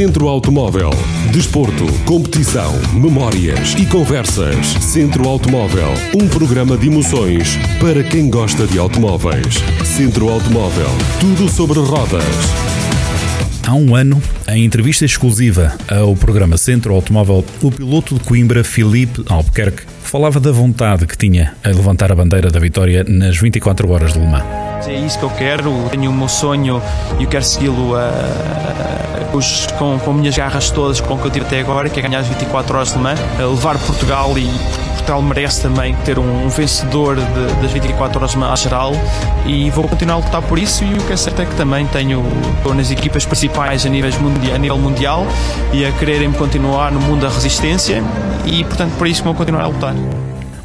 Centro Automóvel. Desporto, competição, memórias e conversas. Centro Automóvel. Um programa de emoções para quem gosta de automóveis. Centro Automóvel. Tudo sobre rodas. Há um ano, em entrevista exclusiva ao programa Centro Automóvel, o piloto de Coimbra, Filipe Albuquerque, falava da vontade que tinha a levantar a bandeira da vitória nas 24 horas de Le Mans. É isso que eu quero, tenho o meu sonho e eu quero segui-lo uh, com, com minhas garras todas com o que eu tive até agora, que é ganhar as 24 horas de Le Mans, levar Portugal e Portugal merece também ter um, um vencedor de, das 24 horas de Le Mans geral e vou continuar a lutar por isso e o que é certo é que também tenho, estou nas equipas principais a, a nível mundial e a quererem continuar no mundo da resistência e portanto por isso vou continuar a lutar.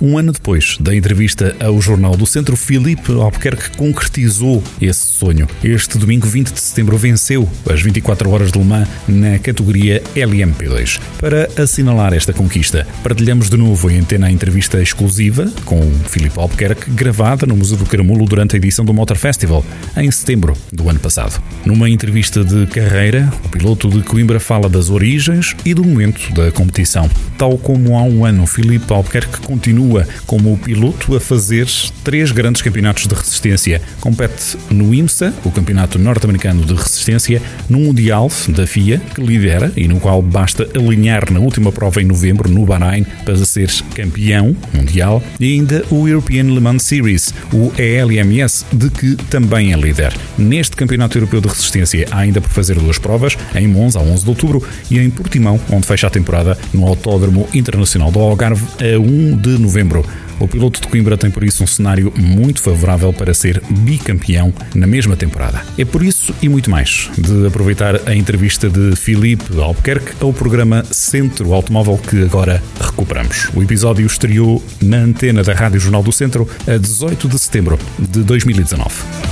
Um ano depois da entrevista ao Jornal do Centro, Filipe Albuquerque concretizou esse sonho. Este domingo, 20 de setembro, venceu as 24 horas de Le Mans na categoria LMP2. Para assinalar esta conquista, partilhamos de novo em antena a entrevista exclusiva com Filipe Albuquerque, gravada no Museu do Caramulo durante a edição do Motor Festival, em setembro do ano passado. Numa entrevista de carreira, o piloto de Coimbra fala das origens e do momento da competição. Tal como há um ano, Filipe Albuquerque continua continua como piloto a fazer três grandes campeonatos de resistência. Compete no IMSA, o Campeonato Norte-Americano de Resistência, no Mundial da FIA, que lidera e no qual basta alinhar na última prova em novembro, no Bahrein, para ser campeão mundial, e ainda o European Le Mans Series, o ELMS, de que também é líder. Neste Campeonato Europeu de Resistência há ainda por fazer duas provas, em Monza, a 11 de outubro, e em Portimão, onde fecha a temporada no Autódromo Internacional do Algarve, a 1 de novembro novembro. O piloto de Coimbra tem por isso um cenário muito favorável para ser bicampeão na mesma temporada. É por isso e muito mais de aproveitar a entrevista de Filipe Albuquerque ao programa Centro Automóvel que agora recuperamos. O episódio estreou na antena da Rádio Jornal do Centro a 18 de setembro de 2019.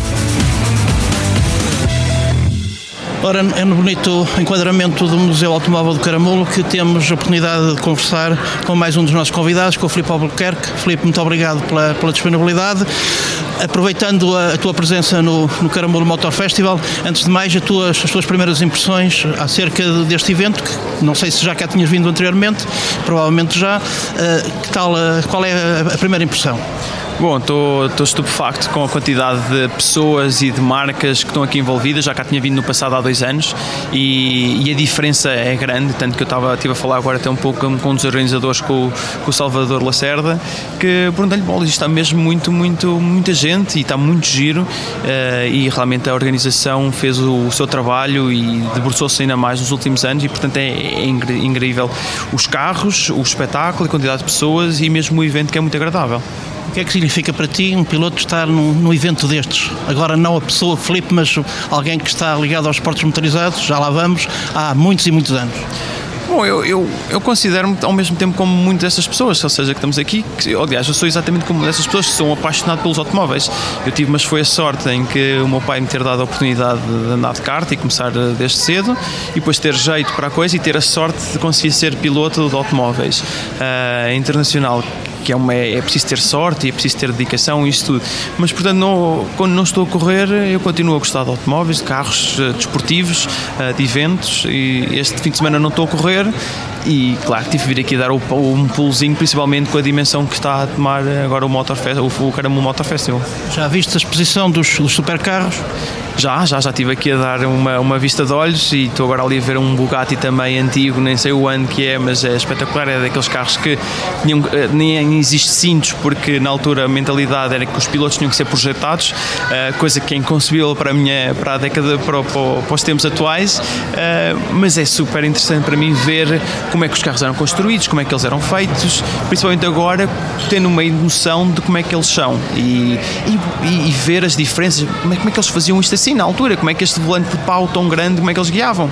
Ora, é no bonito enquadramento do Museu Automóvel do Caramulo que temos a oportunidade de conversar com mais um dos nossos convidados, com o Filipe Albuquerque. Filipe, muito obrigado pela, pela disponibilidade. Aproveitando a, a tua presença no, no Caramulo Motor Festival, antes de mais, as tuas, as tuas primeiras impressões acerca deste evento, que não sei se já cá tinhas vindo anteriormente, provavelmente já. Uh, que tal, uh, qual é a, a primeira impressão? Bom, estou estupefacto com a quantidade de pessoas e de marcas que estão aqui envolvidas. Já cá tinha vindo no passado há dois anos e, e a diferença é grande. Tanto que eu estava, a falar agora até um pouco com, um dos organizadores, com, com o Salvador Lacerda, que perguntei-lhe: bola, está mesmo muito, muito, muita gente e está muito giro. Uh, e realmente a organização fez o, o seu trabalho e debruçou-se ainda mais nos últimos anos. E portanto é, é incrível os carros, o espetáculo, a quantidade de pessoas e mesmo o evento que é muito agradável. O que é que significa para ti um piloto estar num, num evento destes? Agora não a pessoa Felipe, mas alguém que está ligado aos esportes motorizados, já lá vamos, há muitos e muitos anos. Bom, eu, eu, eu considero-me ao mesmo tempo como muitas dessas pessoas, ou seja, que estamos aqui, que, aliás, eu sou exatamente como dessas pessoas que são apaixonadas pelos automóveis. Eu tive, mas foi a sorte em que o meu pai me ter dado a oportunidade de andar de kart e começar eh, desde cedo, e depois ter jeito para a coisa e ter a sorte de conseguir ser piloto de automóveis uh, internacional que é, uma, é preciso ter sorte e é preciso ter dedicação isso tudo. Mas, portanto, não, quando não estou a correr, eu continuo a gostar de automóveis, de carros uh, desportivos, uh, de eventos. E este fim de semana não estou a correr e, claro, tive de vir aqui dar o, um pulozinho, principalmente com a dimensão que está a tomar agora o, Motor o, o Caramo Motor Festival. Já viste a exposição dos, dos supercarros? Já, já, já estive aqui a dar uma, uma vista de olhos e estou agora ali a ver um Bugatti também antigo, nem sei o ano que é, mas é espetacular. É daqueles carros que tinham, eh, nem existe cintos, porque na altura a mentalidade era que os pilotos tinham que ser projetados, eh, coisa que é inconcebível para a, minha, para a década, para, para, para os tempos atuais, eh, mas é super interessante para mim ver como é que os carros eram construídos, como é que eles eram feitos, principalmente agora tendo uma noção de como é que eles são e, e, e ver as diferenças, como é, como é que eles faziam isto assim na altura, como é que este volante de pau tão grande, como é que eles guiavam.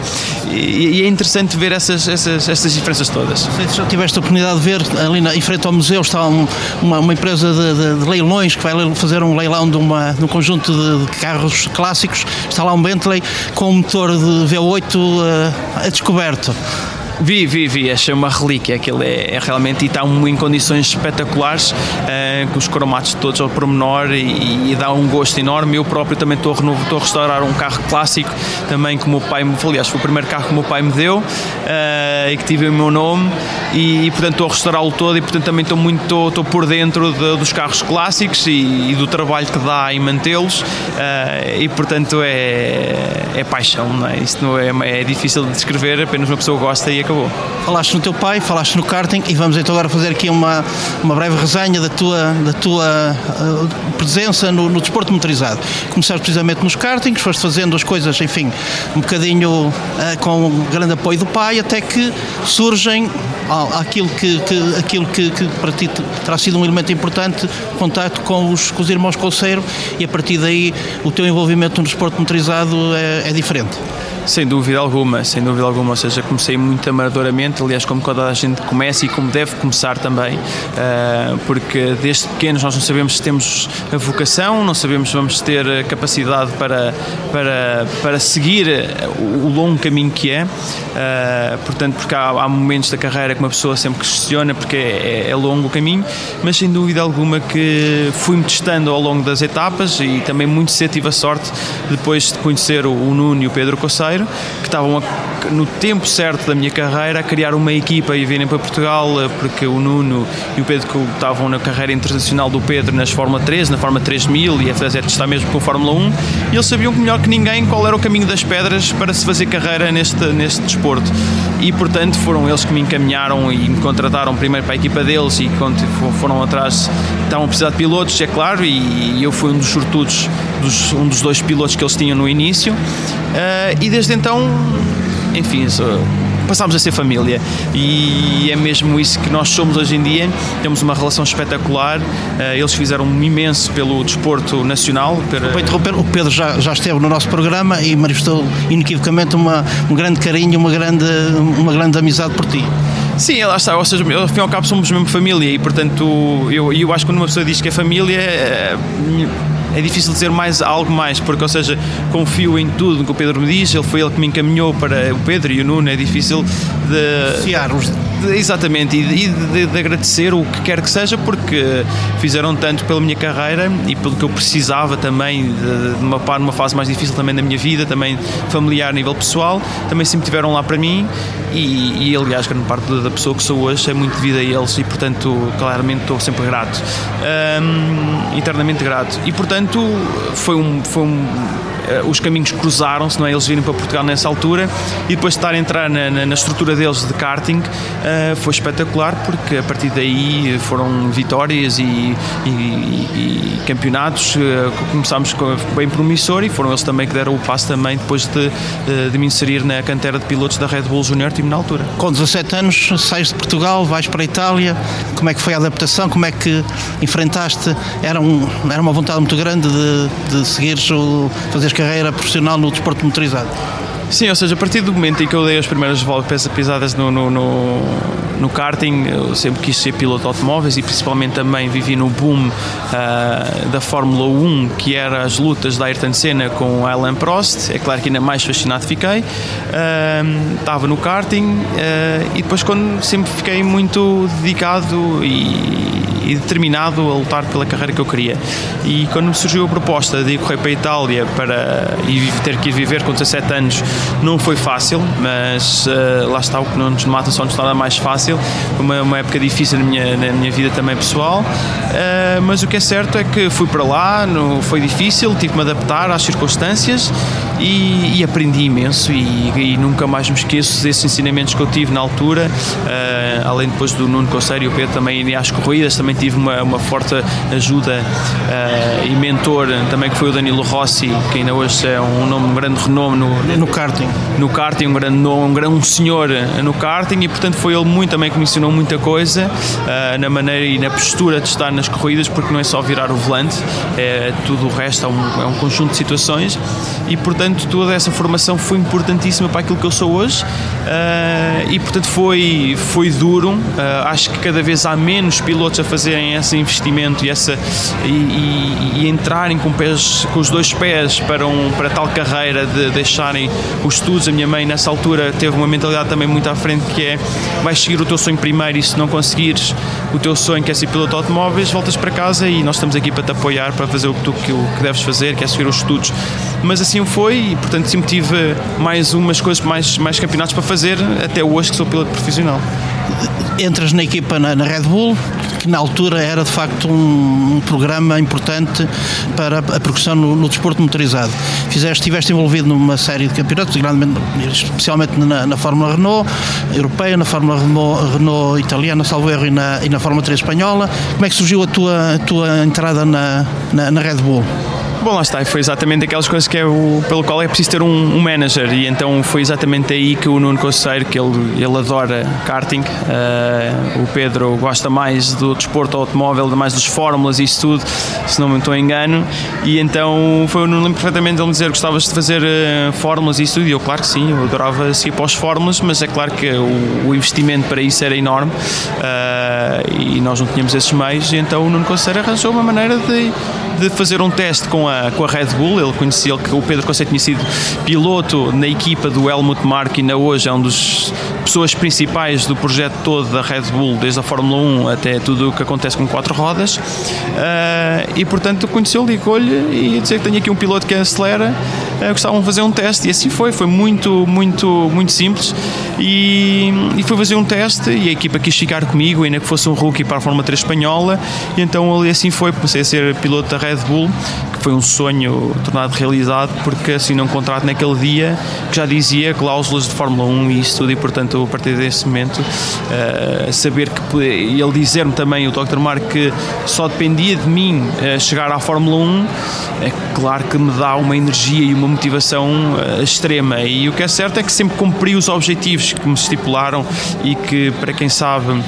E, e é interessante ver essas, essas, essas diferenças todas. Se já tiveste a oportunidade de ver, ali na, em frente ao museu está um, uma, uma, empresa de, de, de, leilões que vai fazer um leilão de, uma, de um conjunto de, de, carros clássicos. Está lá um Bentley com um motor de V8 uh, a descoberto. Vi, vi, vi, achei uma relíquia, aquilo é, é realmente e está em condições espetaculares. Uh, com os cromatos todos ao pormenor e, e dá um gosto enorme. Eu próprio também estou a, renovo, estou a restaurar um carro clássico também que o meu pai me aliás, foi o primeiro carro que o meu pai me deu uh, e que tive o meu nome e, e portanto estou a restaurá-lo todo e portanto também estou muito estou, estou por dentro de, dos carros clássicos e, e, do trabalho que dá em mantê-los uh, e portanto é, é paixão, não é? Isto não é, é difícil de descrever, apenas uma pessoa gosta e acabou. Falaste no teu pai, falaste no karting e vamos então agora fazer aqui uma, uma breve resenha da tua, da tua uh, presença no, no, desporto motorizado. Começaste precisamente nos kartings, foste fazendo as coisas, enfim, um bocadinho uh, com grande apoio do pai, até que surgem aquilo, que, que aquilo que, que, para ti terá sido um elemento importante, o contato com os, com os irmãos Colseiro e a partir daí o teu envolvimento no desporto motorizado é, é diferente. Sem dúvida alguma, sem dúvida alguma. Ou seja, comecei muito amadoramente, aliás, como toda a gente começa e como deve começar também, uh, porque desde pequenos nós não sabemos se temos a vocação, não sabemos se vamos ter capacidade para, para, para seguir o, longo caminho que é. Uh, portanto, porque há, há, momentos da carreira que uma pessoa sempre questiona porque é, é, longo o caminho, mas sem dúvida alguma que fui-me testando ao longo das etapas e também muito cedo tive a sorte, depois de conhecer o, o Nuno e o Pedro Que estavam a, no tempo certo da minha carreira a criar uma equipa e virem para Portugal, eh, porque o Nuno e o Pedro que estavam na carreira internacional do Pedro nas Fórmula 3, na Fórmula 3000 e a fazer testar mesmo com a Fórmula 1, e eles sabiam melhor que ninguém qual era o caminho das pedras para se fazer carreira neste, neste desporto. E portanto foram eles que me encaminharam e me contrataram primeiro para a equipa deles e foram atrás, estavam a precisar de pilotos, é claro, e eu fui um dos sortudos, dos, um dos dois pilotos que eles tinham no início. Uh, e desde então, enfim, passámos a ser família e é mesmo isso que nós somos hoje em dia. Temos uma relação espetacular. Uh, eles fizeram um imenso pelo desporto nacional. Para... interromper, o Pedro já, já esteve no nosso programa e manifestou inequivocamente uma, um grande carinho, uma grande, uma grande amizade por ti. Sim, lá está, ou seja, ao fim e ao cabo somos mesmo família e portanto eu, eu acho que quando uma pessoa diz que é família é, difícil dizer mais algo mais, porque, ou seja, confio em tudo que o Pedro me diz, ele foi ele que me encaminhou para o Pedro e o Nuno, é difícil de. Fiar-os. Exatamente, e, de, de, de, agradecer o que quer que seja, porque fizeram tanto pela minha carreira e pelo que eu precisava também, de, de uma, numa fase mais difícil também da minha vida, também familiar a nível pessoal, também sempre estiveram lá para mim e, e aliás, grande parte da pessoa que sou hoje é muito devido a eles e, portanto, claramente estou sempre grato, um, eternamente grato. E, portanto, foi um, foi um os caminhos cruzaram-se, não é? Eles virem para Portugal nessa altura e depois de estar a entrar na, na, na estrutura deles de karting uh, foi espetacular porque a partir daí foram vitórias e, e, e campeonatos uh, começámos bem promissor e foram eles também que deram o passo também depois de, de me inserir na cantera de pilotos da Red Bull Junior Team na altura. Com 17 anos sais de Portugal, vais para a Itália, como é que foi a adaptação, como é que enfrentaste, era, um, era uma vontade muito grande de, de seguires fazeres carreira profissional no desporto motorizado? Sim, ou seja, a partir do momento em que eu dei as primeiras voltas pisadas no, no, no, no, karting, eu sempre quis ser piloto de automóveis e principalmente também vivi no boom uh, da Fórmula 1, que era as lutas da Ayrton Senna com Alan Prost. É claro que ainda mais fascinado fiquei. Uh, estava no karting uh, e depois quando sempre fiquei muito dedicado e, e determinado a lutar pela carreira que eu queria. E quando me surgiu a proposta de ir correr para a Itália para, e ter que ir viver com 17 anos, não foi fácil, mas uh, lá está o que não nos mata, só nos torna mais fácil. Uma, uma época difícil na minha, na minha vida também pessoal, uh, mas o que é certo é que fui para lá, no, foi difícil, tive que me adaptar às circunstâncias e, e aprendi imenso e, e, nunca mais me esqueço desses ensinamentos que eu tive na altura, uh, além depois do Nuno Conselho e o Pedro também às corridas, também tive uma, uma forte ajuda uh, e mentor também que foi o Danilo Rossi, que ainda hoje é um nome, um grande renome no, no karting. No karting, um grande nome, um grande um senhor no karting e portanto foi ele muito também que me ensinou muita coisa na maneira e na postura de estar nas corridas, porque não é só virar o volante, é tudo o resto, é um, é um conjunto de situações e portanto toda essa formação foi importantíssima para aquilo que eu sou hoje e, portanto, foi, foi Uh, acho que cada vez há menos pilotos a fazerem esse investimento e, essa, e, e, e entrarem com, pés, com os dois pés para, um, para tal carreira de deixarem os estudos. A minha mãe, nessa altura, teve uma mentalidade também muito à frente que é vais seguir o teu sonho primeiro e se não conseguires o teu sonho que é ser piloto de automóveis, voltas para casa e nós estamos aqui para te apoiar, para fazer o que tu que, que deves fazer, que é seguir os estudos. Mas assim foi e, portanto, sempre tive mais umas coisas, mais, mais campeonatos para fazer, até hoje que sou piloto profissional entras na equipa na, na, Red Bull, que na altura era de facto um, um programa importante para a progressão no, no, desporto motorizado. Fizeste, estiveste envolvido numa série de campeonatos, especialmente na, na Fórmula Renault europeia, na Fórmula Renault, Renault italiana, salvo erro, e na, e na Fórmula 3 espanhola. Como é que surgiu a tua, a tua entrada na, na, na Red Bull? Bom, lá está, foi exatamente aquelas coisas que é o, pelo qual é preciso ter um, um manager e então foi exatamente aí que o Nuno Conceiro, que ele, ele adora karting, uh, o Pedro gosta mais do desporto automóvel, mais dos fórmulas e isso tudo, se não me estou engano, e então foi o Nuno lembro perfeitamente ele dizer que gostavas de fazer uh, fórmulas e isso tudo, e eu claro que sim, eu adorava seguir para os fórmulas, mas é claro que o, o investimento para isso era enorme uh, e nós não tínhamos esses meios, e então o Nuno Conceiro arranjou uma maneira de, de fazer um teste com a a, com a Red Bull. Ele conhecia que o Pedro Conceito tinha sido piloto na equipa do Helmut Marko e ainda hoje é um dos pessoas principais do projeto todo da Red Bull, desde a Fórmula 1 até tudo o que acontece com quatro rodas. Uh, e portanto conheceu, ligou-lhe e disse que tenho aqui um piloto que acelera, uh, gostavam de fazer um teste. E assim foi, foi muito, muito, muito simples. E, e foi fazer um teste e a equipa quis ficar comigo, ainda que fosse um rookie para a Fórmula 3 espanhola. E então ali assim foi, comecei a ser piloto da Red Bull, que foi um sonho tornado realidade, porque assinei um contrato naquele dia que já dizia cláusulas de Fórmula 1 e isso tudo, e portanto, a partir desse momento, uh, saber que ele dizer-me também, o Dr. Mark, que só dependia de mim uh, chegar à Fórmula 1, é claro que me dá uma energia e uma motivação uh, extrema. E o que é certo é que sempre cumpri os objetivos que me estipularam e que, para quem sabe,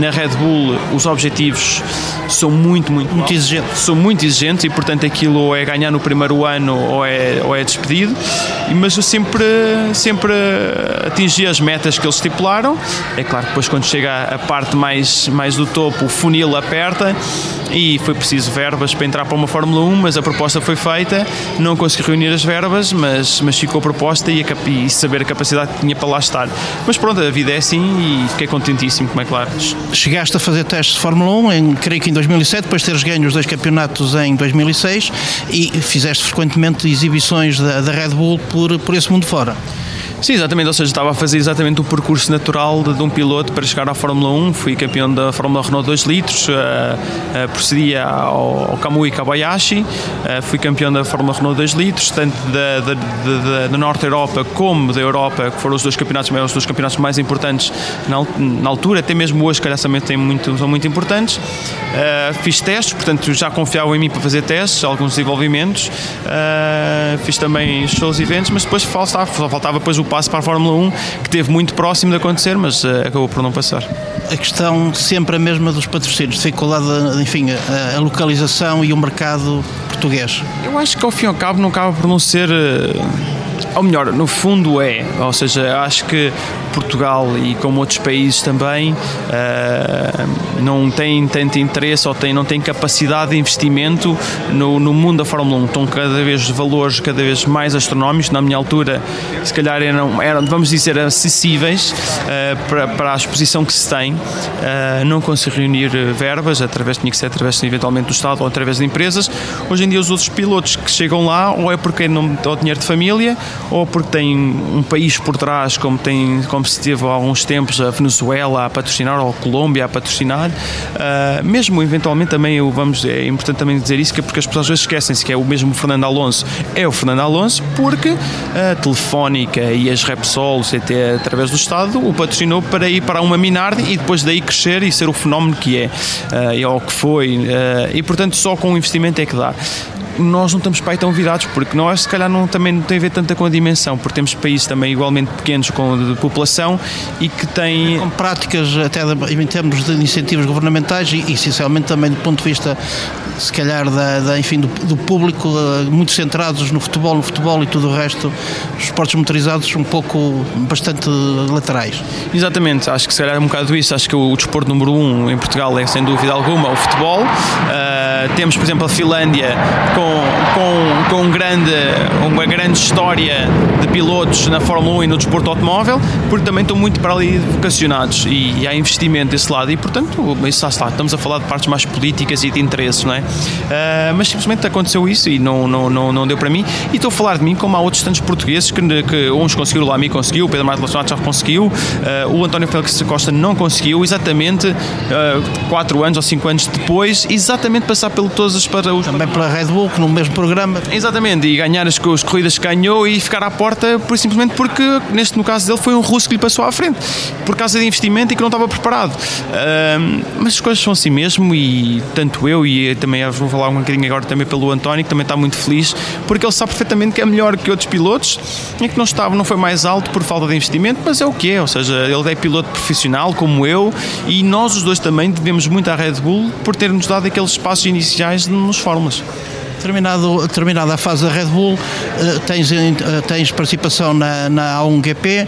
na Red Bull os objetivos são muito, muito, muito exigentes. São muito exigentes e, portanto, aquilo ou é ganhar no primeiro ano ou é, ou é despedido. Mas eu sempre, sempre atingi as metas que eles estipularam. É claro que depois, quando chega a parte mais, mais do topo, o funil aperta e foi preciso verbas para entrar para uma Fórmula 1, mas a proposta foi feita, não consegui reunir as verbas, mas, mas ficou a proposta e, a, e saber a capacidade que tinha para lá estar. Mas pronto, a vida é assim e fiquei contentíssimo, como é claro. Chegaste a fazer testes de Fórmula 1, em, creio que em 2007, depois de teres ganho os dois campeonatos em 2006 e fizeste frequentemente exibições da, da Red Bull por, por esse mundo fora. Sim, exatamente, ou seja, estava a fazer exatamente o percurso natural de, de um piloto para chegar à Fórmula 1. Fui campeão da Fórmula Renault 2 litros, uh, uh, procedia ao, ao Kamui Kabayashi, uh, fui campeão da Fórmula Renault 2 litros, tanto da, da, da, da, Norte Europa como da Europa, que foram os dois campeonatos, os dois campeonatos mais importantes na, na altura, até mesmo hoje, calhar também tem muito, são muito importantes. fiz testes, portanto já confiava em mim para fazer testes, alguns desenvolvimentos. fiz também shows e eventos, mas depois faltava, faltava depois o passo para a Fórmula 1, que teve muito próximo de acontecer, mas uh, acabou por não passar. A questão sempre a mesma dos patrocínios, dificuldade, enfim, a, a localização e o mercado português. Eu acho que ao fim e ao cabo não acaba por não ser. Uh ou melhor, no fundo é, ou seja, acho que Portugal e como outros países também uh, não têm tanto interesse ou têm, não têm capacidade de investimento no, no mundo da Fórmula 1. Estão cada vez valores cada vez mais astronómicos. Na minha altura, se calhar eram, eram vamos dizer, acessíveis uh, para, para a exposição que se tem. Uh, não consigo reunir verbas, através, tinha que ser através eventualmente do Estado ou através de empresas. Hoje em dia, os outros pilotos que chegam lá, ou é porque não têm dinheiro de família, ou porque têm um país por trás, como, tem, como se teve há alguns tempos a Venezuela a patrocinar, ou a Colômbia a patrocinar, uh, mesmo eventualmente também, vamos, é importante também dizer isso, que é porque as pessoas às vezes esquecem-se que é o mesmo Fernando Alonso, é o Fernando Alonso, porque a Telefónica e as Repsol, CT, através do Estado, o patrocinou para ir para uma Minardi e depois daí crescer e ser o fenómeno que é, uh, e é o que foi, uh, e portanto só com o investimento é que dá nós não estamos para aí tão virados, porque nós se calhar não, também não tem a ver tanta com a dimensão, porque temos países também igualmente pequenos com de população e que têm... Com práticas até em termos de incentivos governamentais e, essencialmente também do ponto de vista se calhar da, da enfim, do, do, público eh, muito centrados no futebol, no futebol e tudo o resto, os esportes motorizados um pouco bastante laterais. Exatamente, acho que se calhar é um bocado isso, acho que o, o desporto número um em Portugal é sem dúvida alguma o futebol. Uh, temos, por exemplo, a Finlândia com, com, com um grande, uma grande história de pilotos na Fórmula 1 e no desporto automóvel, porque também estão muito para ali vocacionados e, e há investimento desse lado e, portanto, isso está, estamos a falar de partes mais políticas e de interesses, não é? Uh, mas simplesmente aconteceu isso e não, não, não, não deu para mim. E estou a falar de mim como há outros tantos portugueses que, que uns conseguiram, o Lamy conseguiu, o Pedro Lacionato já conseguiu, uh, o António Félix Costa não conseguiu, exatamente uh, quatro anos ou cinco anos depois, exatamente passar pelo todos os para os. Também pela Red Bull, no mesmo programa. Exatamente, e ganhar as, as corridas que ganhou e ficar à porta, por, simplesmente porque, neste no caso dele, foi um russo que lhe passou à frente, por causa de investimento e que não estava preparado. mas as coisas são assim mesmo e tanto eu e também vou falar um bocadinho agora também pelo António, que também está muito feliz, porque ele sabe perfeitamente que é melhor que outros pilotos e que não estava, não foi mais alto por falta de investimento, mas é o que é, ou seja, ele é piloto profissional como eu e nós os dois também devemos muito à Red Bull por ter-nos dado aqueles espaços iniciais nos Fórmulas. Terminado, terminada a fase da Red Bull, eh, tens, eh, tens participação na, na A1GP eh,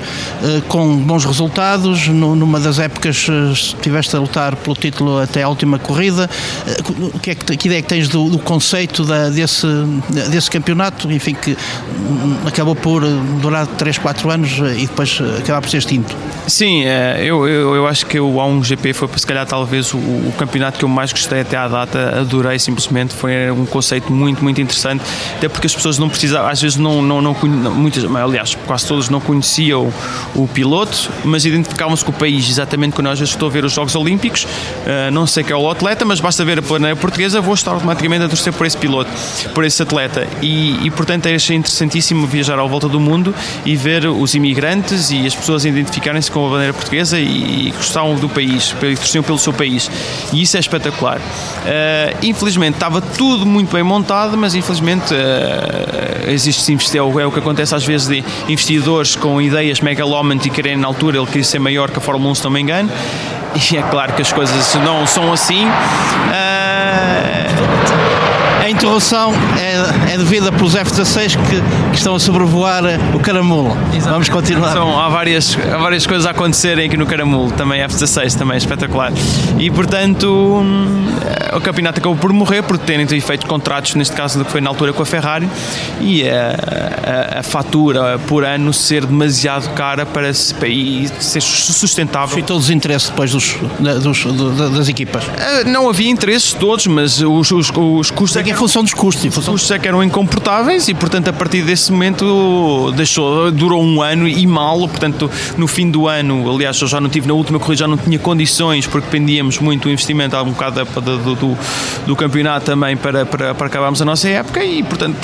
com bons resultados. Numa das épocas estiveste a lutar pelo título até a última corrida. Que, é que, que ideia é que tens do, do conceito da, desse, desse campeonato? Enfim, que hum, acabou por durar 3, 4 anos e depois acabar por ser extinto. Sim, eu, eu, eu acho que o A1GP foi se calhar talvez o, o campeonato que eu mais gostei até à data. Adorei simplesmente, foi um conceito muito, muito interessante, até porque as pessoas não precisavam, às vezes não, não, não muitas, aliás, quase todas não conheciam o, piloto, mas identificavam-se com o país, exatamente quando às vezes estou a ver os Jogos Olímpicos, uh, não sei quem é o atleta, mas basta ver a planeia portuguesa, vou estar automaticamente a torcer por esse piloto, por esse atleta. E, e portanto achei interessantíssimo viajar à volta do mundo e ver os imigrantes e as pessoas identificarem-se com a bandeira portuguesa e, e gostavam do país, torciam pelo seu país. E isso é espetacular. Uh, infelizmente estava tudo muito bem montado vontade, mas infelizmente uh, existe sim, é o, é o que acontece às vezes de investidores com ideias megalómanas e querem na altura ele queria ser maior que a Fórmula 1, se não me engano, e é claro que as coisas não são assim. Uh, a interrupção é, é devida pelos F-16 que, que, estão a sobrevoar o Caramulo. Vamos continuar. São, há, várias, há várias coisas a acontecerem aqui no Caramulo, também F-16, também é espetacular. E portanto, hum, o campeonato acabou por morrer por terem feito contratos, neste caso que foi na altura com a Ferrari, e a, a, a fatura por ano ser demasiado cara para, para ser sustentável. Foi todos os interesses depois dos, dos, das equipas? Eh, não havia interesses todos, mas os, os, os custos. É função dos custos. Os custos é que eram incomportáveis e, portanto, a partir desse momento deixou, durou um ano e mal. Portanto, no fim do ano, aliás, eu já não tive na última corrida, já não tinha condições porque dependíamos muito do investimento, há um bocado do, do, do campeonato também para, para, para acabarmos a nossa época e, portanto,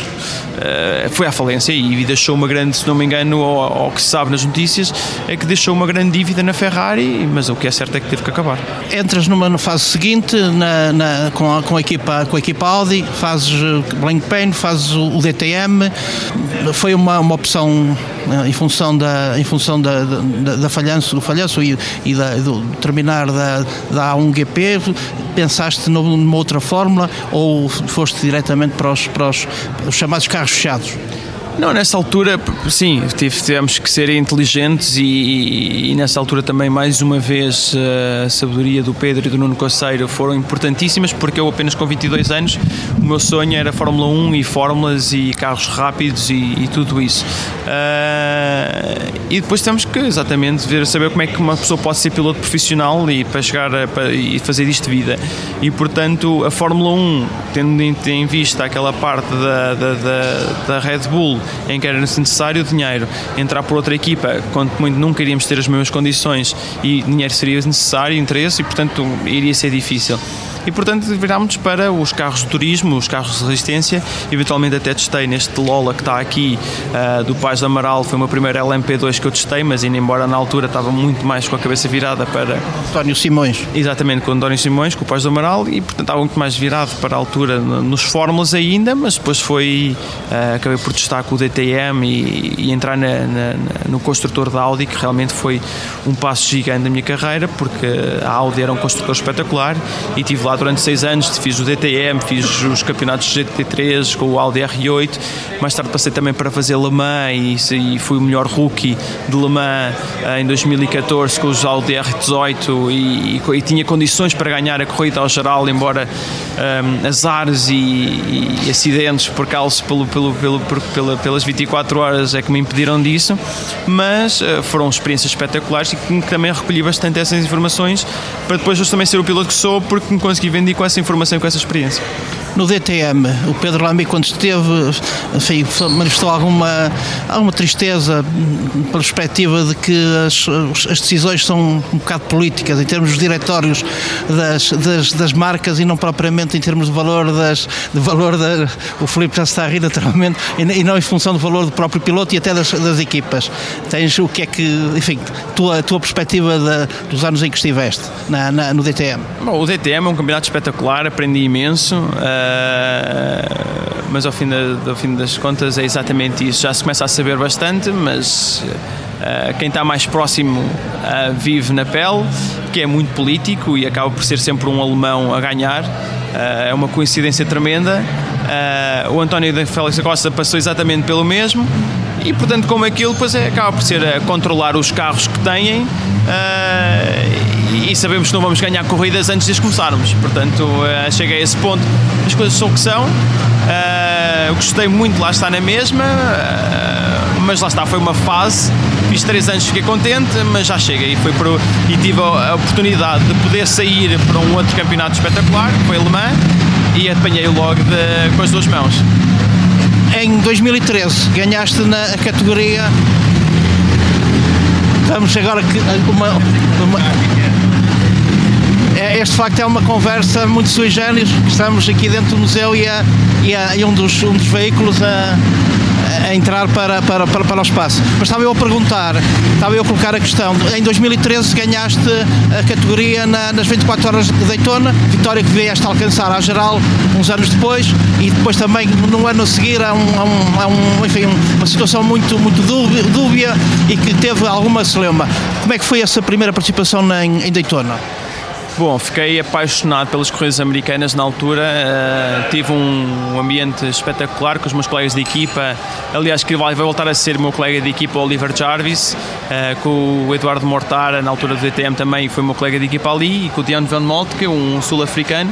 eh, foi à falência e deixou uma grande, se não me engano, ao, ao que se sabe nas notícias, é que deixou uma grande dívida na Ferrari, mas o que é certo é que teve que acabar. Entras numa fase seguinte na, na, com, a, com, a equipa, com a equipa Audi, fazes eh, Blank Pain, fazes o DTM, foi uma, uma opção eh, em função da, em função da, da, da falhanço, do falhanço e, e da, do terminar da, da A1GP, pensaste numa outra fórmula ou foste diretamente para os, para os, os chamados carros fechados? Não, nessa altura, sim, tivemos que ser inteligentes e, e, e, nessa altura também, mais uma vez, a sabedoria do Pedro e do Nuno Coceiro foram importantíssimas, porque eu apenas com 22 anos, o meu sonho era Fórmula 1 e fórmulas e carros rápidos e, e tudo isso. Uh, e depois temos que, exatamente, ver, saber como é que uma pessoa pode ser piloto profissional e para chegar a, para, e fazer isto de vida. E, portanto, a Fórmula 1, tendo em, em vista aquela parte da, da, da, da Red Bull, em que era necessário dinheiro, entrar por outra equipa, quanto muito nunca iríamos ter as mesmas condições e dinheiro seria necessário, interesse, e portanto iria ser difícil. E portanto virámos para os carros de turismo, os carros de resistência, eventualmente até testei neste Lola que está aqui uh, do Paz do Amaral, foi o meu primeiro LMP2 que eu testei, mas ainda embora na altura estava muito mais com a cabeça virada para... António Simões. Exatamente, com o António Simões, com o Paz do Amaral e portanto estava muito mais virado para a altura nos fórmulas ainda, mas depois foi, uh, acabei por testar com o DTM e, e entrar na, na, no construtor da Audi, que realmente foi um passo gigante na minha carreira, porque a Audi era um construtor espetacular e estive lá durante seis anos, fiz o DTM, fiz os campeonatos GT3 com o Audi R8, mais tarde passei também para fazer Le Mans e, fui o melhor rookie de Le Mans eh, em 2014 com os Audi R18 e, e, e, tinha condições para ganhar a corrida ao geral, embora um, ehm, azares e, acidentes por causa pelo, pelo, pelo, por, pela, pelas 24 horas é que me impediram disso, mas uh, foram experiências espetaculares e que também recolhi bastante essas informações para depois também ser o piloto que sou porque me consegui vender com essa informação e com essa experiência no DTM, o Pedro Lamy, quando esteve, enfim, manifestou alguma, alguma tristeza pela perspectiva de que as, as decisões são um bocado políticas em termos dos diretórios das, das, das marcas e não propriamente em termos de valor das de valor da o Felipe já está a rir naturalmente e não em função do valor do próprio piloto e até das, das equipas. Tens o que é que enfim tua tua perspectiva de, dos anos em que estiveste na, na, no DTM Bom, o DTM é um campeonato espetacular aprendi imenso uh Uh, mas ao fim, da, ao fim das contas é exatamente isso. Já se começa a saber bastante, mas uh, quem está mais próximo uh, vive na pele, que é muito político e acaba por ser sempre um alemão a ganhar. é uma coincidência tremenda. o António da Félix Costa passou exatamente pelo mesmo e portanto como aquilo depois é, acaba por ser a controlar os carros que têm uh, e sabemos que não vamos ganhar corridas antes de as começarmos. Portanto uh, cheguei a esse ponto. As coisas são o que são. Uh, gostei muito lá estar na mesma. Mas lá está, foi uma fase. Fiz três anos, fiquei contente mas já chega. E, foi e tive a oportunidade de poder sair para um outro campeonato espetacular que foi alemã e apanhei-o logo de, com as duas mãos. Em 2013 ganhaste na categoria. Vamos agora que uma, uma este de facto é uma conversa muito sui generis. Estamos aqui dentro do museu e, a, e, a, e um, dos, um dos veículos a, a entrar para, para, para, para o espaço. Mas estava eu a perguntar, estava eu a colocar a questão, em 2013 ganhaste a categoria na, nas 24 horas de Daytona, vitória que vieste a alcançar à geral uns anos depois e depois também no ano a seguir a, um, a, um, a enfim, uma situação muito, muito dúbia e que teve alguma celeuma. Como é que foi essa primeira participação em, em Daytona? Bom, fiquei apaixonado pelas corridas americanas na altura. Uh, tive um, ambiente espetacular com os meus colegas de equipa. Aliás, que vai voltar a ser meu colega de equipa, Oliver Jarvis, uh, com o Eduardo Mortara, na altura do DTM também foi meu colega de equipa ali, e com o Dion Van Moltke, é um sul-africano.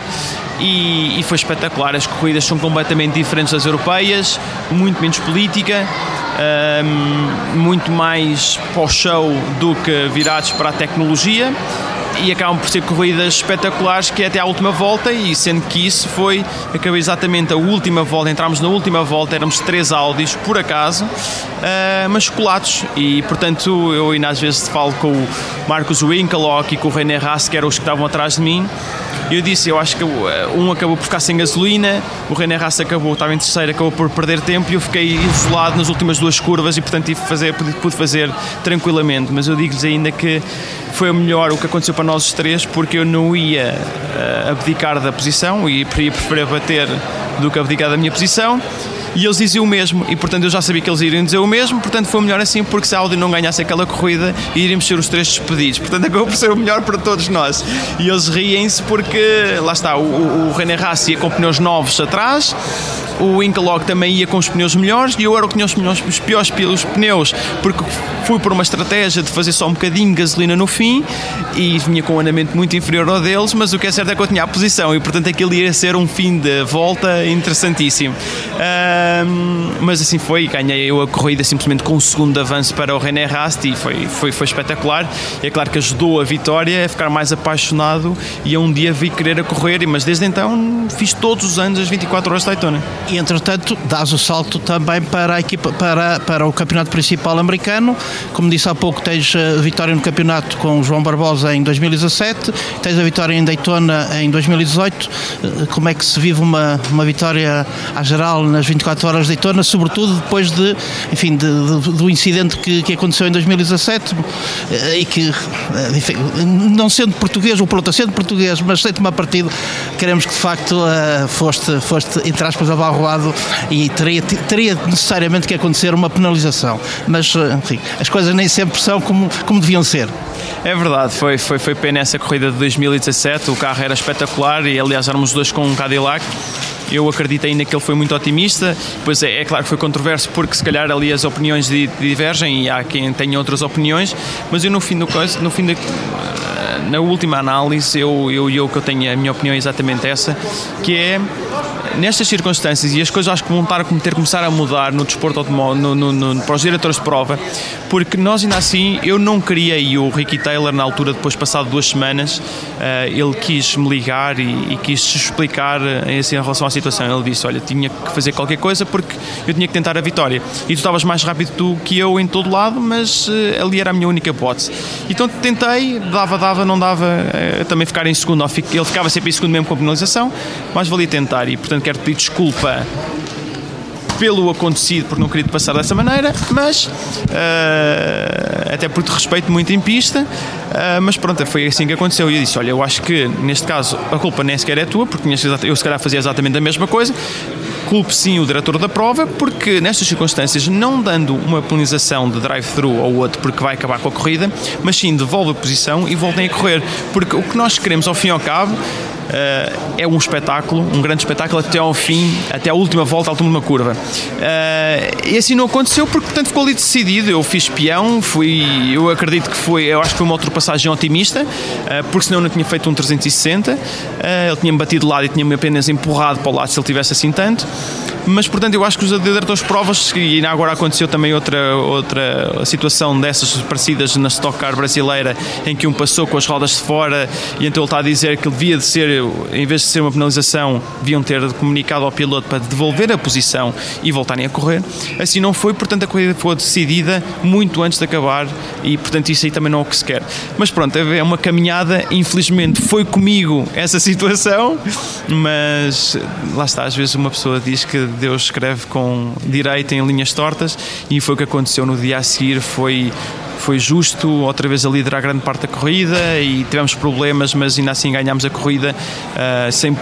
E, e, foi espetacular. As corridas são completamente diferentes das europeias, muito menos política. Um, muito mais pós-show do que virados para a tecnologia e acabam por ser corridas espetaculares que é até à última volta e sendo que isso foi, acabei exatamente a última volta, entramos na última volta, éramos três Audis por acaso, uh, mas colados e portanto eu ainda às vezes falo com o Marcos Winkelock e com o René Haas que eram os que estavam atrás de mim eu disse, eu acho que eh, um acabou por ficar sem gasolina, o René Haas acabou, estava em terceiro, acabou por perder tempo e eu fiquei isolado nas últimas duas curvas e portanto tive fazer, pude fazer tranquilamente, mas eu digo-lhes ainda que foi melhor o que aconteceu para nós os três, porque eu não ia uh, abdicar da posição e ia preferir bater do que abdicar da minha posição. E eles diziam o mesmo, e portanto eu já sabia que eles iriam dizer o mesmo, portanto foi melhor assim, porque se a Audi não ganhasse aquela corrida, iríamos ser os três despedidos. Portanto acabou por ser o melhor para todos nós. E eles riem-se porque, lá está, o, o René Rassi ia com pneus novos atrás, o Incalog também ia com os pneus melhores e eu era tinha os, pneus, os piores os pneus, porque fui por uma estratégia de fazer só um bocadinho de gasolina no fim e vinha com um andamento muito inferior ao deles, mas o que é certo é que eu tinha a posição e portanto aquilo ia ser um fim de volta interessantíssimo. Mas assim foi, ganhei eu a corrida simplesmente com um segundo avanço para o René Rast e foi, foi, foi espetacular. E é claro que ajudou a vitória a ficar mais apaixonado e a um dia vi querer a correr, mas desde então fiz todos os anos as 24 horas de Daytona. E entretanto, dás o salto também para a equipa, para, para o campeonato principal americano. Como disse há pouco, tens a vitória no campeonato com o João Barbosa em 2017, tens a vitória em Daytona em 2018. Eh, como é que se vive uma, uma vitória à geral nas 24 horas de Daytona, sobretudo depois de, enfim, de, de, do incidente que, que aconteceu em 2017 eh, e que, eh, enfim, não sendo português, o piloto sendo português, mas sem tomar partido, queremos que de facto foste, foste entre aspas, abarroado e teria, teria necessariamente que acontecer uma penalização. Mas, enfim, as coisas nem sempre são como, como deviam ser. É verdade, foi, foi, foi pena essa corrida de 2017, o carro era espetacular e aliás éramos dois com um Cadillac eu acredito ainda que ele foi muito otimista. Pois é, é claro que foi controverso porque se calhar ali as opiniões divergem e há quem tenha outras opiniões, mas eu no fim do no fim da, na última análise eu eu eu que eu tenho a minha opinião é exatamente essa, que é nestas circunstâncias, e as coisas acho que vão estar a ter começar a mudar no desporto automóvel, no, no, no, para os diretores de prova, porque nós ainda assim, eu não queria, e o Ricky Taylor, na altura, depois passado duas semanas, uh, ele quis me ligar e, e quis explicar eh, assim, em relação à situação. Ele disse: Olha, tinha que fazer qualquer coisa porque eu tinha que tentar a vitória. E tu estavas mais rápido do que eu em todo lado, mas uh, ali era a minha única hipótese. Então tentei, dava, dava, não dava, uh, também ficar em segundo. Ele ficava sempre em segundo mesmo com a penalização, mas valia tentar. E portanto, quero pedir desculpa pelo acontecido, por não querer passar dessa maneira, mas uh, até porque respeito muito em pista, uh, mas pronto, foi assim que aconteceu. E eu disse: Olha, eu acho que neste caso a culpa nem sequer é tua, porque eu se calhar fazia exatamente a mesma coisa. Culpe sim o diretor da prova, porque nestas circunstâncias, não dando uma penalização de drive-thru ou outro, porque vai acabar com a corrida, mas sim devolve a posição e voltem a correr. Porque o que nós queremos, ao fim e ao cabo, é um espetáculo, um grande espetáculo até ao fim, até a última volta, à última curva. Uh, e assim não aconteceu porque, portanto, ficou ali decidido. Eu fiz peão, fui, eu acredito que foi, eu acho que foi uma ultrapassagem otimista, uh, porque senão não tinha feito um 360. ele tinha-me batido de lado e tinha-me apenas empurrado para o lado se ele tivesse assim tanto mas portanto eu acho que os de provas, e agora aconteceu também outra, outra situação dessas parecidas na Stock Car brasileira, em que um passou com as rodas de fora e então ele está a dizer que devia de ser, em vez de ser uma penalização, deviam ter comunicado ao piloto para devolver a posição e voltarem a correr. Assim não foi, portanto a corrida foi decidida muito antes de acabar e portanto isso aí também não é o que se quer. Mas pronto, é uma caminhada, infelizmente foi comigo essa situação, mas lá está, às vezes uma pessoa diz que Deus escreve com direito em linhas tortas e foi o que aconteceu no dia a seguir, foi foi justo, outra vez a liderar grande parte da corrida e tivemos problemas, mas ainda assim ganhámos a corrida uh, sem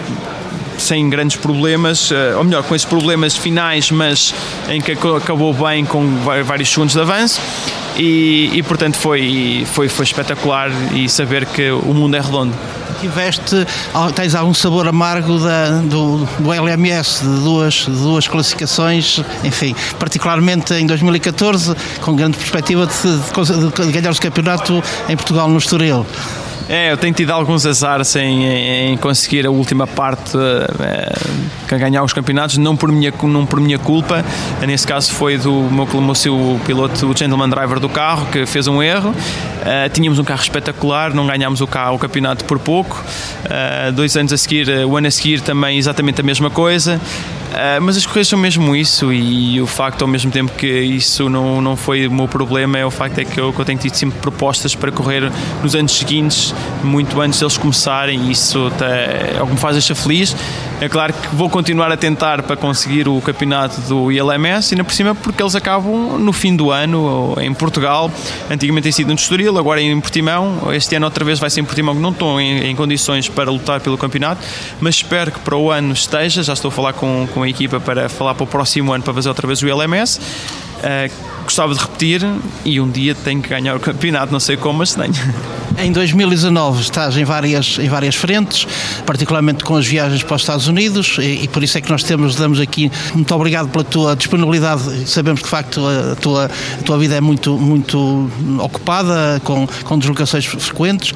sem grandes problemas, uh, ou melhor, com esses problemas finais, mas em que acabou bem com vários segundos de avanço. E, e portanto foi, foi, foi espetacular e saber que o mundo é redondo tiveste, tens algum sabor amargo da, do, do LMS, de duas, de duas classificações, enfim, particularmente em 2014, com grande perspectiva de, de, de ganhar o campeonato em Portugal no Estoril. É, eu tenho tido alguns azares em, em conseguir a última parte, é, ganhar os campeonatos, não por minha, não por minha culpa. Nesse caso foi do meu, meu seu piloto, o gentleman driver do carro, que fez um erro. Uh, tínhamos um carro espetacular, não ganhámos o, carro, o campeonato por pouco. Uh, dois anos a seguir, o ano a seguir também exatamente a mesma coisa. Uh, mas as corridas são mesmo isso e o facto ao mesmo tempo que isso não, não foi o meu problema é o facto é que eu, que eu tenho tido sempre propostas para correr nos anos seguintes, muito antes deles começarem e isso é o que me faz achar feliz. É claro que vou continuar a tentar para conseguir o campeonato do ILMS ainda por cima porque eles acabam no fim do ano em Portugal, antigamente tem sido no Estoril, agora em Portimão, este ano outra vez vai ser em Portimão que não estou em, em condições para lutar pelo campeonato, mas espero que para o ano esteja, já estou a falar com, com a equipa para falar para o próximo ano para fazer outra vez o LMS. Uh, gostava de repetir e um dia tenho que ganhar o campeonato, não sei como, mas tenho. Em 2019 estás em várias, em várias frentes, particularmente com as viagens para os Estados Unidos, e, e, por isso é que nós temos, damos aqui muito obrigado pela tua disponibilidade. Sabemos que de facto a tua, a tua vida é muito, muito ocupada, com, com deslocações frequentes.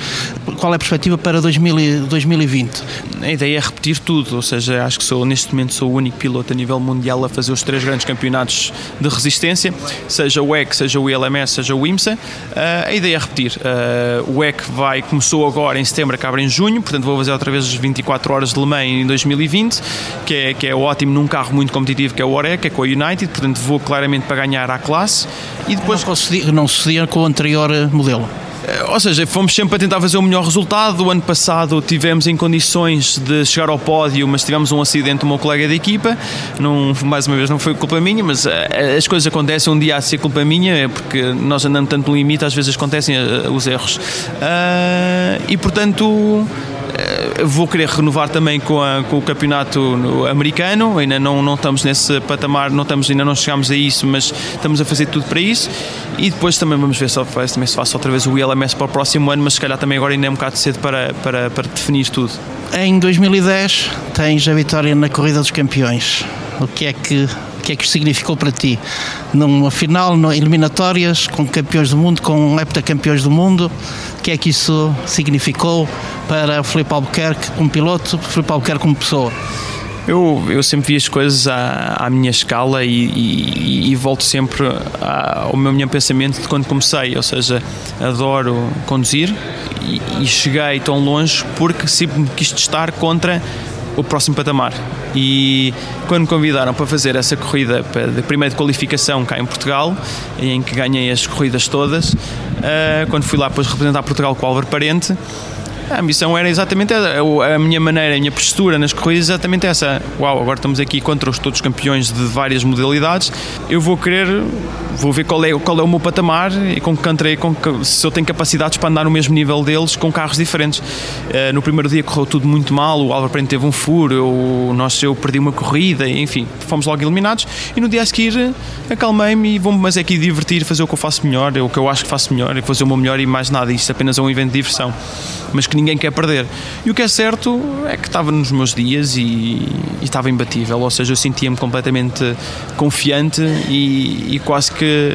Qual é a perspectiva para 2000, 2020? A ideia é repetir tudo, ou seja, acho que sou neste momento sou o único piloto a nível mundial a fazer os três grandes campeonatos de resistência seja o EC, seja o ILMS, seja o IMSA, uh, a ideia é repetir. Uh, o EC vai, começou agora em setembro, acaba em junho, portanto vou fazer outra vez as 24 horas de Le Mans em 2020, que é, que é ótimo num carro muito competitivo que é o Orec, que é com a United, portanto vou claramente para ganhar a classe. E depois não, sucedia, não sucedia com o anterior modelo. Eh, ou seja, fomos sempre a tentar fazer o melhor resultado. O ano passado tivemos em condições de chegar ao pódio, mas tivemos um acidente do meu colega de equipa. Não, mais uma vez, não foi culpa minha, mas eh, as coisas acontecem. Um dia há de ser culpa minha, é porque nós andando tanto no limite, às vezes acontecem eh, os erros. Uh, e portanto vou querer renovar também com, a, com o campeonato americano, ainda não, não estamos nesse patamar, não estamos, ainda não chegamos a isso, mas estamos a fazer tudo para isso. E depois também vamos ver se, também se faço outra vez o ILMS para o próximo ano, mas se calhar também agora ainda é um bocado cedo para, para, para definir tudo. Em 2010 tens a vitória na Corrida dos Campeões. O que é que que é que significou para ti? Numa final, no eliminatórias, com campeões do mundo, com heptacampeões do mundo, o que é que isso significou para o Filipe Albuquerque como piloto, Filipe Albuquerque como pessoa? Eu, eu sempre vi as coisas à, à minha escala e, e, e volto sempre ao meu, meu pensamento de quando comecei, ou seja, adoro conduzir e, e cheguei tão longe porque sempre me quis testar contra o próximo patamar. E quando me convidaram para fazer essa corrida de primeira de qualificação cá em Portugal, em que ganhei as corridas todas, eh, quando fui lá depois representar Portugal com o Álvaro Parente, a missão era exatamente essa. A minha maneira, a minha postura nas corridas é exatamente essa. Uau, agora estamos aqui contra os todos campeões de várias modalidades. Eu vou querer, vou ver qual é, qual é o meu patamar e com que com que, se eu tenho capacidades para andar no mesmo nível deles com carros diferentes. Uh, no primeiro dia correu tudo muito mal, o Álvaro Prente teve um furo, eu, nós, eu perdi uma corrida, enfim, fomos logo eliminados. E no dia a seguir acalmei-me e vou-me, mas é aqui divertir, fazer o que eu faço melhor, é o que eu acho que faço melhor, é fazer o meu melhor e mais nada. Isto apenas é um evento de diversão. Mas que ninguém quer perder. E o que é certo é que estava nos meus dias e, e estava imbatível, ou seja, eu sentia-me completamente confiante e, e quase que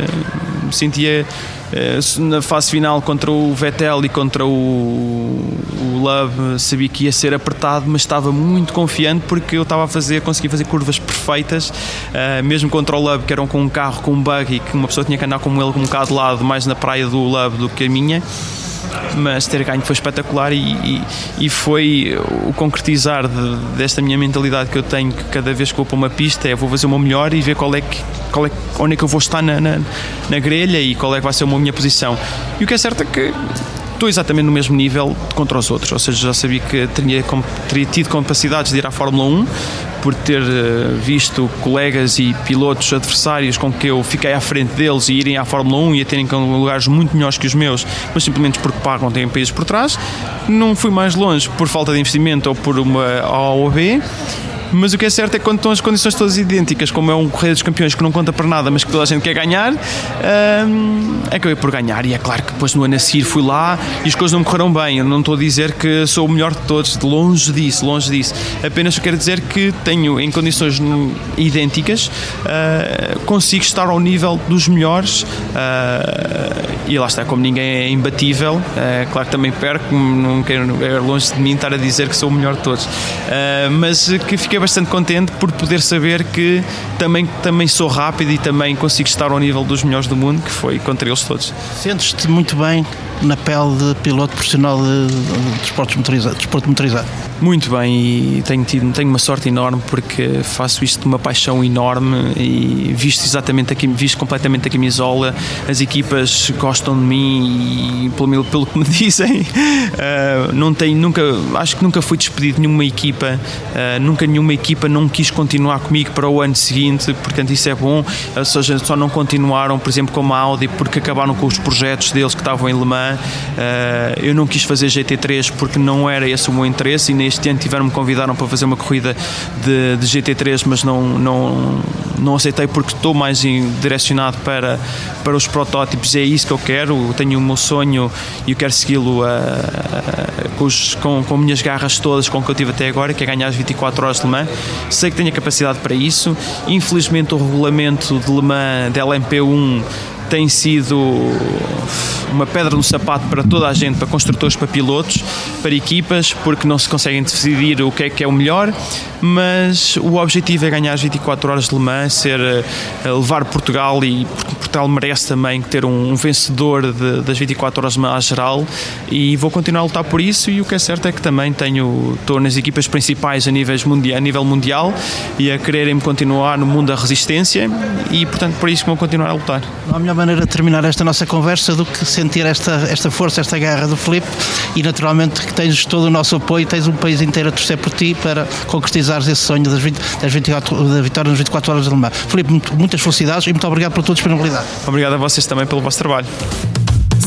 me sentia eh, na fase final contra o Vettel e contra o, o Love sabia que ia ser apertado, mas estava muito confiante porque eu estava a fazer, conseguia fazer curvas perfeitas, uh, mesmo contra o Love, que eram com um carro com um buggy, que uma pessoa tinha que andar com ele um bocado de lado, mais na praia do Love do que a minha mas ter ganho foi espetacular e, e, e foi o concretizar de, desta minha mentalidade que eu tenho que cada vez que vou para uma pista é vou fazer o meu melhor e ver qual é que, qual é, onde é que eu vou estar na, na, na grelha e qual é que vai ser a minha posição. E o que é certo é que estou exatamente no mesmo nível contra os outros, ou seja, já sabia que teria, teria tido capacidades de ir à Fórmula 1, por ter eh, visto colegas e pilotos adversários com que eu fiquei à frente deles e irem à Fórmula 1 e a terem lugares muito melhores que os meus, mas simplesmente porque pagam, têm países por trás. Não fui mais longe por falta de investimento ou por uma A ou B mas o que é certo é que quando estão as condições todas idênticas, como é um Correio dos Campeões que não conta para nada, mas que toda a gente quer ganhar, hum, acabei por ganhar. E é claro que depois no ano a seguir fui lá e as coisas não correram bem. Eu não estou a dizer que sou o melhor de todos, de longe disso, longe disso. Apenas quero dizer que tenho, em condições idênticas, uh, consigo estar ao nível dos melhores. Uh, e lá está, como ninguém é imbatível, uh, claro que também perco, não quero, é longe de mim estar a dizer que sou o melhor de todos. mas que fiquei bastante contente por poder saber que também, também sou rápido e também consigo estar ao nível dos melhores do mundo, que foi contra eles todos. Sentes-te muito bem na pele de piloto profissional de, de, motorizados, de esporte motorizado? Muito bem, e tenho, tido, tenho uma sorte enorme porque faço isto de uma paixão enorme e visto exatamente aqui, visto completamente a camisola, as equipas gostam de mim e pelo, pelo que me dizem, uh, não tenho, nunca, acho que nunca fui despedido de nenhuma equipa, uh, nunca nenhuma equipa não quis continuar comigo para o ano seguinte, portanto isso é bom, ou seja, só não continuaram, por exemplo, como a Audi, porque acabaram com os projetos deles que estavam em Le Mans, uh, eu não quis fazer GT3 porque não era esse o meu interesse e neste ano tiveram-me convidaram para fazer uma corrida de, de GT3, mas não, não, não aceitei porque estou mais direcionado para, para os protótipos, é isso que eu quero, eu tenho o meu sonho e eu quero segui-lo com, com, com minhas garras todas, com o que eu tive até agora, que é ganhar as 24 horas de Le Mans. Sei que tenho a capacidade para isso. Infelizmente, o regulamento de Le Mans da LMP1 tem sido uma pedra no sapato para toda a gente, para construtores, para pilotos, para equipas, porque não se conseguem decidir o que é que é o melhor, mas o objetivo é ganhar as 24 horas de Le Mans, ser, eh, levar Portugal e Portugal merece também ter um, vencedor de, das 24 horas de Le Mans geral e vou continuar a lutar por isso e o que é certo é que também tenho, estou nas equipas principais a, níveis mundial, a nível mundial e a quererem continuar no mundo da resistência e portanto por isso vou continuar a lutar. Não maneira de terminar esta nossa conversa do que sentir esta, esta força, esta garra do Felipe e naturalmente que tens todo o nosso apoio, tens um país inteiro a torcer por ti para concretizares esse sonho das, 20, das 24, da vitória nas 24 horas de Le Mans. Felipe, muitas felicidades e muito obrigado pela tua disponibilidade. Obrigado a vocês também pelo vosso trabalho.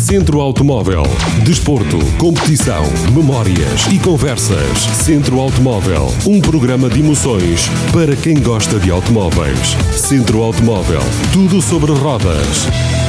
Centro Automóvel. Desporto, competição, memórias e conversas. Centro Automóvel. Um programa de emoções para quem gosta de automóveis. Centro Automóvel. Tudo sobre rodas.